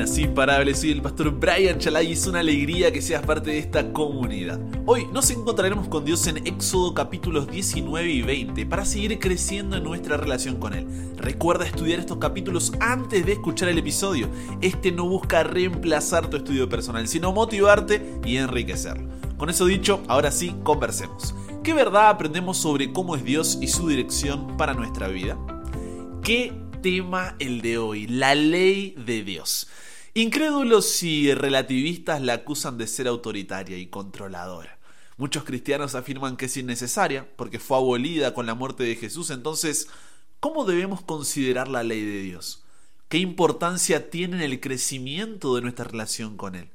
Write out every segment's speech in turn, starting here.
buenas, imparables. Soy el pastor Brian Chalai y es una alegría que seas parte de esta comunidad. Hoy nos encontraremos con Dios en Éxodo capítulos 19 y 20 para seguir creciendo en nuestra relación con Él. Recuerda estudiar estos capítulos antes de escuchar el episodio. Este no busca reemplazar tu estudio personal, sino motivarte y enriquecerlo. Con eso dicho, ahora sí, conversemos. ¿Qué verdad aprendemos sobre cómo es Dios y su dirección para nuestra vida? ¿Qué tema el de hoy, la ley de Dios. Incrédulos y relativistas la acusan de ser autoritaria y controladora. Muchos cristianos afirman que es innecesaria porque fue abolida con la muerte de Jesús. Entonces, ¿cómo debemos considerar la ley de Dios? ¿Qué importancia tiene en el crecimiento de nuestra relación con Él?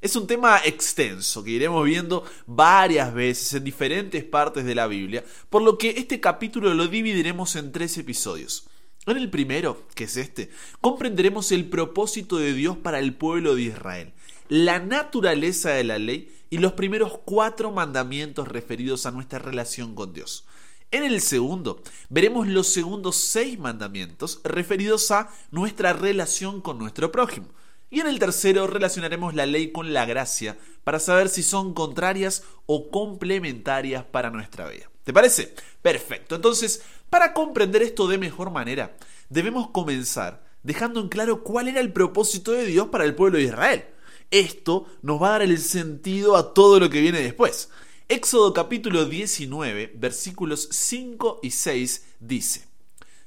Es un tema extenso que iremos viendo varias veces en diferentes partes de la Biblia, por lo que este capítulo lo dividiremos en tres episodios. En el primero, que es este, comprenderemos el propósito de Dios para el pueblo de Israel, la naturaleza de la ley y los primeros cuatro mandamientos referidos a nuestra relación con Dios. En el segundo, veremos los segundos seis mandamientos referidos a nuestra relación con nuestro prójimo. Y en el tercero relacionaremos la ley con la gracia para saber si son contrarias o complementarias para nuestra vida. ¿Te parece? Perfecto. Entonces, para comprender esto de mejor manera, debemos comenzar dejando en claro cuál era el propósito de Dios para el pueblo de Israel. Esto nos va a dar el sentido a todo lo que viene después. Éxodo capítulo 19, versículos 5 y 6 dice,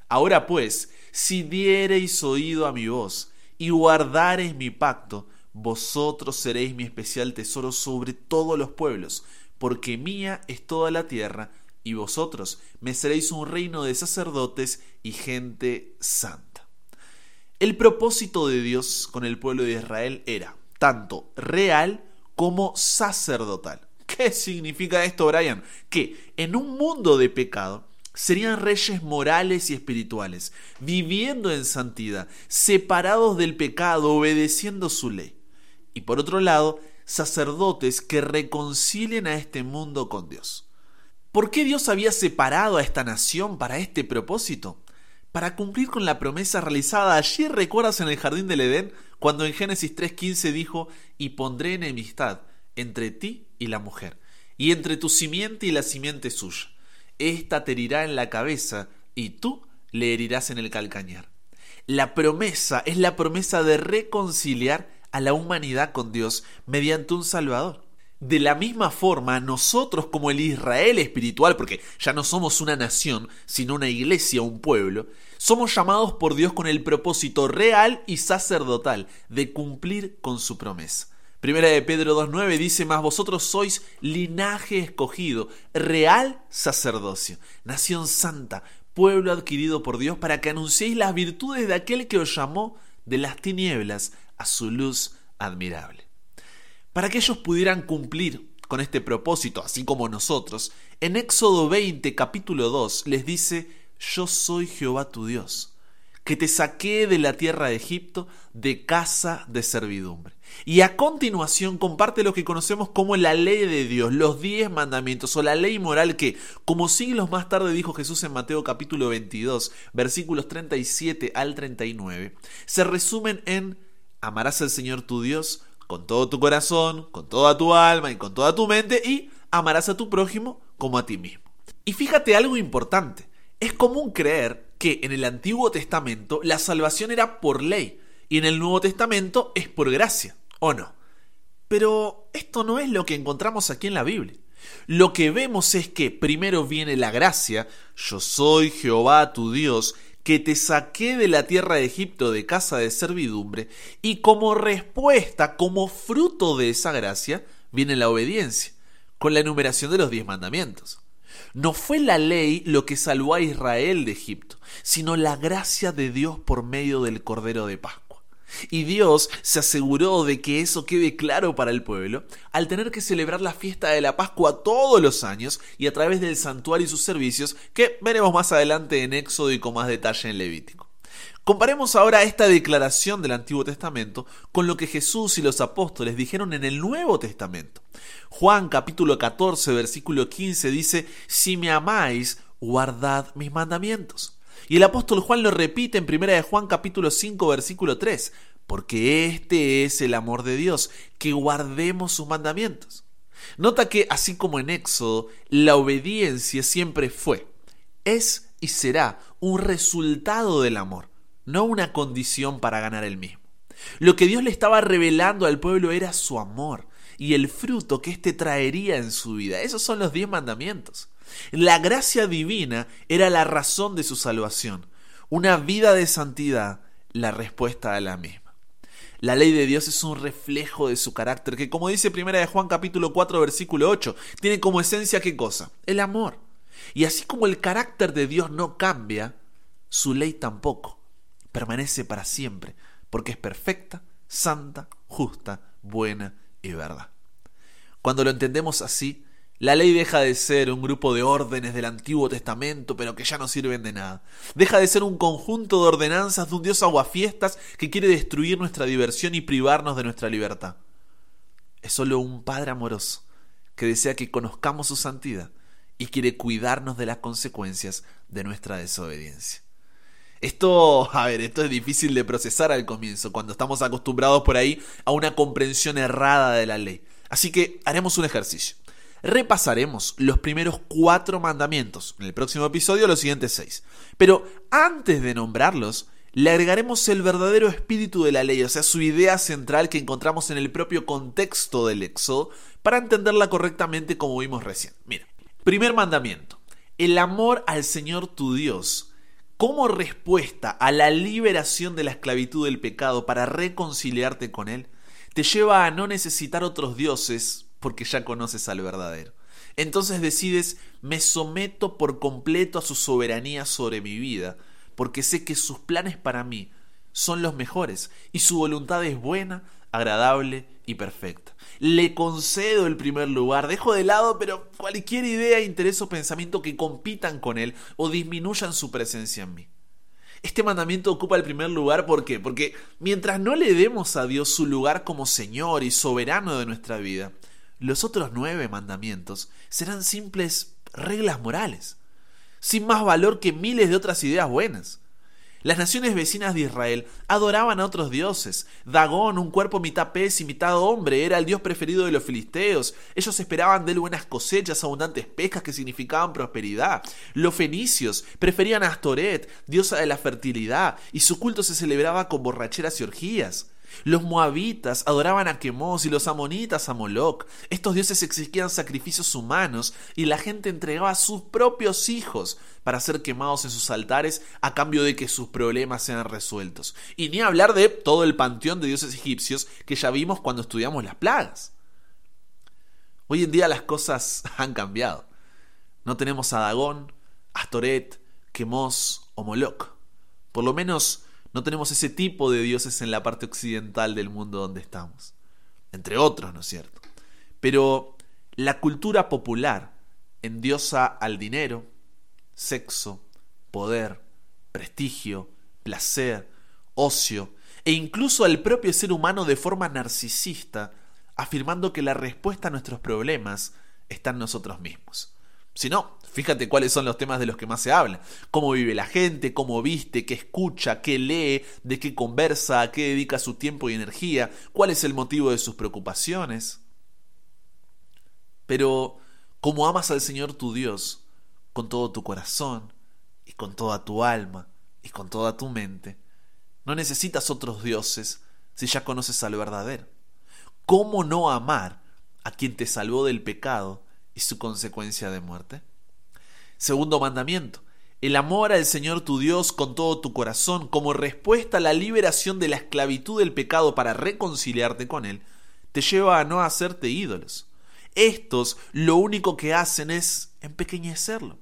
Ahora pues, si diereis oído a mi voz y guardareis mi pacto, vosotros seréis mi especial tesoro sobre todos los pueblos, porque mía es toda la tierra, y vosotros me seréis un reino de sacerdotes y gente santa. El propósito de Dios con el pueblo de Israel era tanto real como sacerdotal. ¿Qué significa esto, Brian? Que en un mundo de pecado serían reyes morales y espirituales, viviendo en santidad, separados del pecado, obedeciendo su ley. Y por otro lado, sacerdotes que reconcilien a este mundo con Dios. ¿Por qué Dios había separado a esta nación para este propósito? Para cumplir con la promesa realizada allí, recuerdas en el jardín del Edén, cuando en Génesis 3.15 dijo, y pondré enemistad entre ti y la mujer, y entre tu simiente y la simiente suya. Esta te herirá en la cabeza, y tú le herirás en el calcañar. La promesa es la promesa de reconciliar a la humanidad con Dios mediante un Salvador. De la misma forma, nosotros como el Israel espiritual, porque ya no somos una nación, sino una iglesia, un pueblo, somos llamados por Dios con el propósito real y sacerdotal de cumplir con su promesa. Primera de Pedro 2.9 dice, más vosotros sois linaje escogido, real sacerdocio, nación santa, pueblo adquirido por Dios para que anunciéis las virtudes de aquel que os llamó de las tinieblas a su luz admirable. Para que ellos pudieran cumplir con este propósito, así como nosotros, en Éxodo 20, capítulo 2, les dice, yo soy Jehová tu Dios, que te saqué de la tierra de Egipto de casa de servidumbre. Y a continuación comparte lo que conocemos como la ley de Dios, los diez mandamientos o la ley moral que, como siglos más tarde dijo Jesús en Mateo capítulo 22, versículos 37 al 39, se resumen en amarás al Señor tu Dios con todo tu corazón, con toda tu alma y con toda tu mente y amarás a tu prójimo como a ti mismo. Y fíjate algo importante, es común creer que en el Antiguo Testamento la salvación era por ley y en el Nuevo Testamento es por gracia, ¿o no? Pero esto no es lo que encontramos aquí en la Biblia. Lo que vemos es que primero viene la gracia, yo soy Jehová tu Dios, que te saqué de la tierra de Egipto de casa de servidumbre, y como respuesta, como fruto de esa gracia, viene la obediencia, con la enumeración de los diez mandamientos. No fue la ley lo que salvó a Israel de Egipto, sino la gracia de Dios por medio del Cordero de Pascua. Y Dios se aseguró de que eso quede claro para el pueblo al tener que celebrar la fiesta de la Pascua todos los años y a través del santuario y sus servicios que veremos más adelante en Éxodo y con más detalle en Levítico. Comparemos ahora esta declaración del Antiguo Testamento con lo que Jesús y los apóstoles dijeron en el Nuevo Testamento. Juan capítulo 14 versículo 15 dice, Si me amáis, guardad mis mandamientos. Y el apóstol Juan lo repite en 1 de Juan capítulo 5 versículo 3, porque este es el amor de Dios, que guardemos sus mandamientos. Nota que, así como en Éxodo, la obediencia siempre fue, es y será un resultado del amor, no una condición para ganar el mismo. Lo que Dios le estaba revelando al pueblo era su amor y el fruto que éste traería en su vida. Esos son los diez mandamientos. La gracia divina era la razón de su salvación. Una vida de santidad, la respuesta a la misma. La ley de Dios es un reflejo de su carácter, que como dice primera de Juan capítulo 4 versículo 8, tiene como esencia qué cosa? El amor. Y así como el carácter de Dios no cambia, su ley tampoco. Permanece para siempre, porque es perfecta, santa, justa, buena y verdad. Cuando lo entendemos así, la ley deja de ser un grupo de órdenes del Antiguo Testamento, pero que ya no sirven de nada. Deja de ser un conjunto de ordenanzas de un Dios aguafiestas que quiere destruir nuestra diversión y privarnos de nuestra libertad. Es solo un Padre amoroso que desea que conozcamos su santidad y quiere cuidarnos de las consecuencias de nuestra desobediencia. Esto, a ver, esto es difícil de procesar al comienzo, cuando estamos acostumbrados por ahí a una comprensión errada de la ley. Así que haremos un ejercicio repasaremos los primeros cuatro mandamientos. En el próximo episodio los siguientes seis. Pero antes de nombrarlos, le agregaremos el verdadero espíritu de la ley, o sea, su idea central que encontramos en el propio contexto del Éxodo, para entenderla correctamente como vimos recién. Mira, primer mandamiento, el amor al Señor tu Dios, como respuesta a la liberación de la esclavitud del pecado para reconciliarte con Él, te lleva a no necesitar otros dioses porque ya conoces al verdadero. Entonces decides, me someto por completo a su soberanía sobre mi vida, porque sé que sus planes para mí son los mejores y su voluntad es buena, agradable y perfecta. Le concedo el primer lugar, dejo de lado pero cualquier idea, interés o pensamiento que compitan con él o disminuyan su presencia en mí. Este mandamiento ocupa el primer lugar, ¿por qué? Porque mientras no le demos a Dios su lugar como Señor y soberano de nuestra vida, los otros nueve mandamientos serán simples reglas morales, sin más valor que miles de otras ideas buenas. Las naciones vecinas de Israel adoraban a otros dioses. Dagón, un cuerpo mitad pez y mitad hombre, era el dios preferido de los filisteos. Ellos esperaban de él buenas cosechas, abundantes pescas que significaban prosperidad. Los fenicios preferían a Astoret, diosa de la fertilidad, y su culto se celebraba con borracheras y orgías. Los moabitas adoraban a Quemos y los amonitas a Moloch. Estos dioses exigían sacrificios humanos y la gente entregaba a sus propios hijos para ser quemados en sus altares a cambio de que sus problemas sean resueltos. Y ni hablar de todo el panteón de dioses egipcios que ya vimos cuando estudiamos las plagas. Hoy en día las cosas han cambiado. No tenemos a Dagón, Astoret, Quemos o Moloch. Por lo menos no tenemos ese tipo de dioses en la parte occidental del mundo donde estamos. Entre otros, ¿no es cierto? Pero la cultura popular endiosa al dinero, sexo, poder, prestigio, placer, ocio e incluso al propio ser humano de forma narcisista, afirmando que la respuesta a nuestros problemas está en nosotros mismos. Si no, fíjate cuáles son los temas de los que más se habla. Cómo vive la gente, cómo viste, qué escucha, qué lee, de qué conversa, a qué dedica su tiempo y energía, cuál es el motivo de sus preocupaciones. Pero, como amas al Señor tu Dios, con todo tu corazón, y con toda tu alma, y con toda tu mente, no necesitas otros dioses si ya conoces al verdadero. ¿Cómo no amar a quien te salvó del pecado y su consecuencia de muerte. Segundo mandamiento, el amor al Señor tu Dios con todo tu corazón como respuesta a la liberación de la esclavitud del pecado para reconciliarte con Él, te lleva a no hacerte ídolos. Estos lo único que hacen es empequeñecerlo.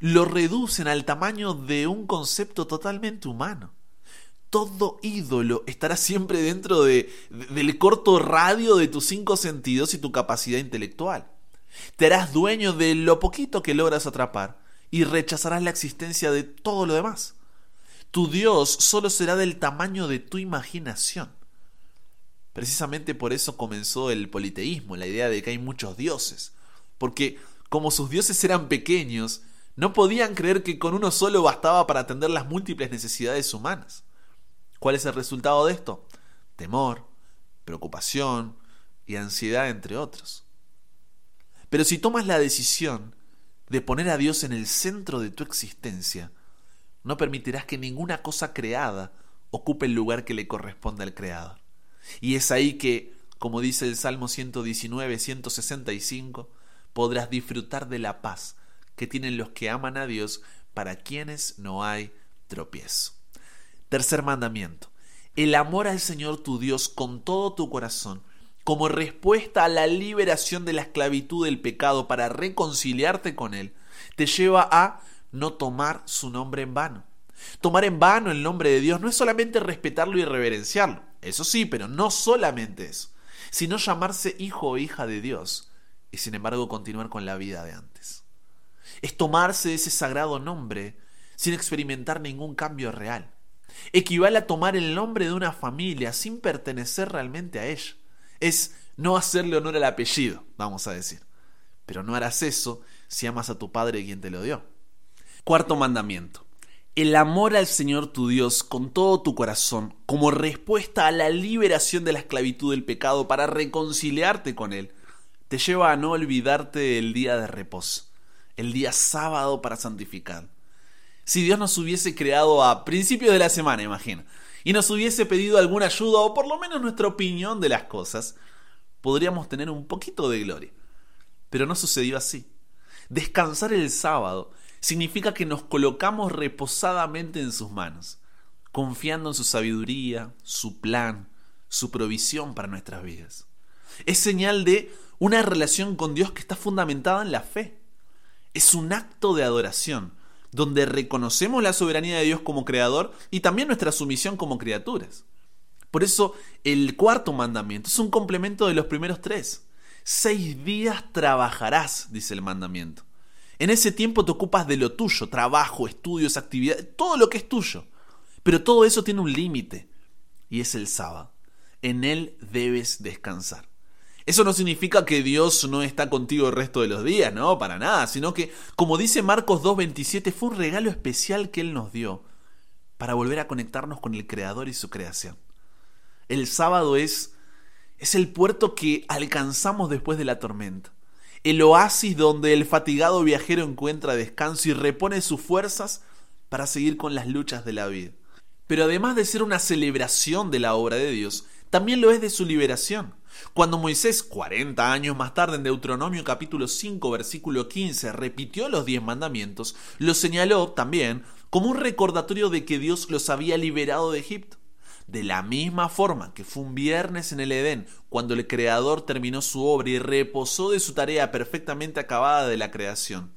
Lo reducen al tamaño de un concepto totalmente humano. Todo ídolo estará siempre dentro de, del corto radio de tus cinco sentidos y tu capacidad intelectual. Te harás dueño de lo poquito que logras atrapar y rechazarás la existencia de todo lo demás. Tu Dios solo será del tamaño de tu imaginación. Precisamente por eso comenzó el politeísmo, la idea de que hay muchos dioses. Porque como sus dioses eran pequeños, No podían creer que con uno solo bastaba para atender las múltiples necesidades humanas. ¿Cuál es el resultado de esto? Temor, preocupación y ansiedad, entre otros. Pero si tomas la decisión de poner a Dios en el centro de tu existencia, no permitirás que ninguna cosa creada ocupe el lugar que le corresponde al Creador. Y es ahí que, como dice el Salmo 119, 165, podrás disfrutar de la paz que tienen los que aman a Dios, para quienes no hay tropiezo. Tercer mandamiento. El amor al Señor tu Dios con todo tu corazón, como respuesta a la liberación de la esclavitud del pecado para reconciliarte con Él, te lleva a no tomar su nombre en vano. Tomar en vano el nombre de Dios no es solamente respetarlo y reverenciarlo, eso sí, pero no solamente eso, sino llamarse hijo o hija de Dios y sin embargo continuar con la vida de antes es tomarse ese sagrado nombre sin experimentar ningún cambio real. Equivale a tomar el nombre de una familia sin pertenecer realmente a ella. Es no hacerle honor al apellido, vamos a decir. Pero no harás eso si amas a tu padre quien te lo dio. Cuarto mandamiento. El amor al Señor tu Dios con todo tu corazón, como respuesta a la liberación de la esclavitud del pecado para reconciliarte con Él, te lleva a no olvidarte del día de reposo el día sábado para santificar. Si Dios nos hubiese creado a principios de la semana, imagina, y nos hubiese pedido alguna ayuda o por lo menos nuestra opinión de las cosas, podríamos tener un poquito de gloria. Pero no sucedió así. Descansar el sábado significa que nos colocamos reposadamente en sus manos, confiando en su sabiduría, su plan, su provisión para nuestras vidas. Es señal de una relación con Dios que está fundamentada en la fe es un acto de adoración, donde reconocemos la soberanía de Dios como creador y también nuestra sumisión como criaturas. Por eso el cuarto mandamiento es un complemento de los primeros tres. Seis días trabajarás, dice el mandamiento. En ese tiempo te ocupas de lo tuyo, trabajo, estudios, actividades, todo lo que es tuyo. Pero todo eso tiene un límite, y es el sábado. En él debes descansar. Eso no significa que Dios no está contigo el resto de los días, no, para nada, sino que, como dice Marcos 2.27, fue un regalo especial que Él nos dio para volver a conectarnos con el Creador y su creación. El sábado es, es el puerto que alcanzamos después de la tormenta, el oasis donde el fatigado viajero encuentra descanso y repone sus fuerzas para seguir con las luchas de la vida. Pero además de ser una celebración de la obra de Dios, también lo es de su liberación. Cuando Moisés, 40 años más tarde en Deuteronomio capítulo 5 versículo 15, repitió los diez mandamientos, lo señaló también como un recordatorio de que Dios los había liberado de Egipto. De la misma forma que fue un viernes en el Edén, cuando el Creador terminó su obra y reposó de su tarea perfectamente acabada de la creación.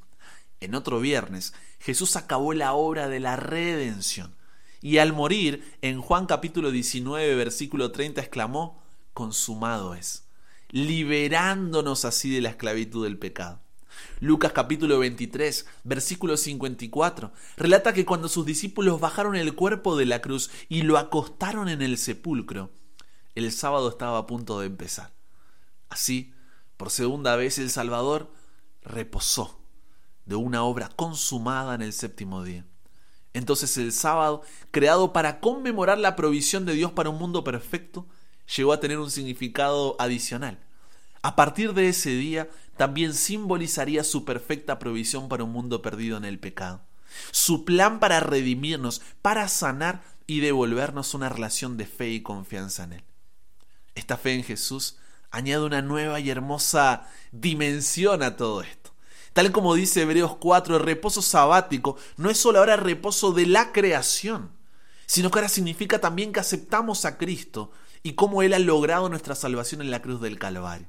En otro viernes, Jesús acabó la obra de la redención. Y al morir, en Juan capítulo 19, versículo 30, exclamó, consumado es, liberándonos así de la esclavitud del pecado. Lucas capítulo 23, versículo 54, relata que cuando sus discípulos bajaron el cuerpo de la cruz y lo acostaron en el sepulcro, el sábado estaba a punto de empezar. Así, por segunda vez el Salvador reposó de una obra consumada en el séptimo día. Entonces el sábado, creado para conmemorar la provisión de Dios para un mundo perfecto, llegó a tener un significado adicional. A partir de ese día también simbolizaría su perfecta provisión para un mundo perdido en el pecado. Su plan para redimirnos, para sanar y devolvernos una relación de fe y confianza en Él. Esta fe en Jesús añade una nueva y hermosa dimensión a todo esto. Tal como dice Hebreos 4, el reposo sabático no es solo ahora reposo de la creación, sino que ahora significa también que aceptamos a Cristo y cómo Él ha logrado nuestra salvación en la cruz del Calvario.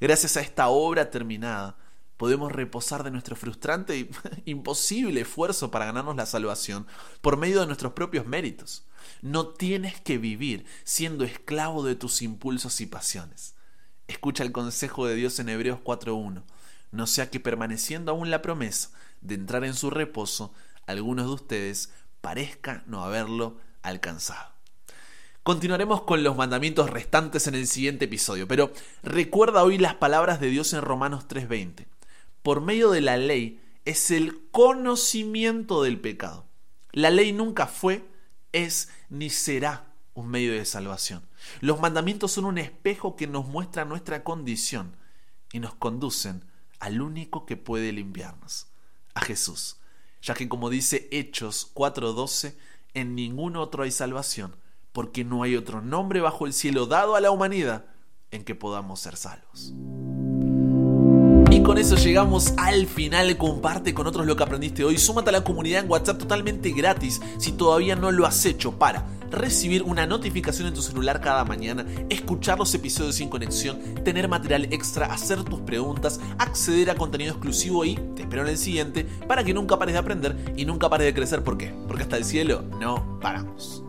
Gracias a esta obra terminada, podemos reposar de nuestro frustrante e imposible esfuerzo para ganarnos la salvación por medio de nuestros propios méritos. No tienes que vivir siendo esclavo de tus impulsos y pasiones. Escucha el consejo de Dios en Hebreos 4.1. No sea que permaneciendo aún la promesa de entrar en su reposo, algunos de ustedes parezca no haberlo alcanzado. Continuaremos con los mandamientos restantes en el siguiente episodio, pero recuerda hoy las palabras de Dios en Romanos 3:20. Por medio de la ley, es el conocimiento del pecado. La ley nunca fue, es ni será un medio de salvación. Los mandamientos son un espejo que nos muestra nuestra condición y nos conducen al único que puede limpiarnos, a Jesús, ya que como dice Hechos 4:12, en ningún otro hay salvación, porque no hay otro nombre bajo el cielo dado a la humanidad en que podamos ser salvos. Y con eso llegamos al final. Comparte con otros lo que aprendiste hoy. Súmate a la comunidad en WhatsApp totalmente gratis si todavía no lo has hecho para recibir una notificación en tu celular cada mañana, escuchar los episodios sin conexión, tener material extra, hacer tus preguntas, acceder a contenido exclusivo y te espero en el siguiente para que nunca pares de aprender y nunca pares de crecer. ¿Por qué? Porque hasta el cielo no paramos.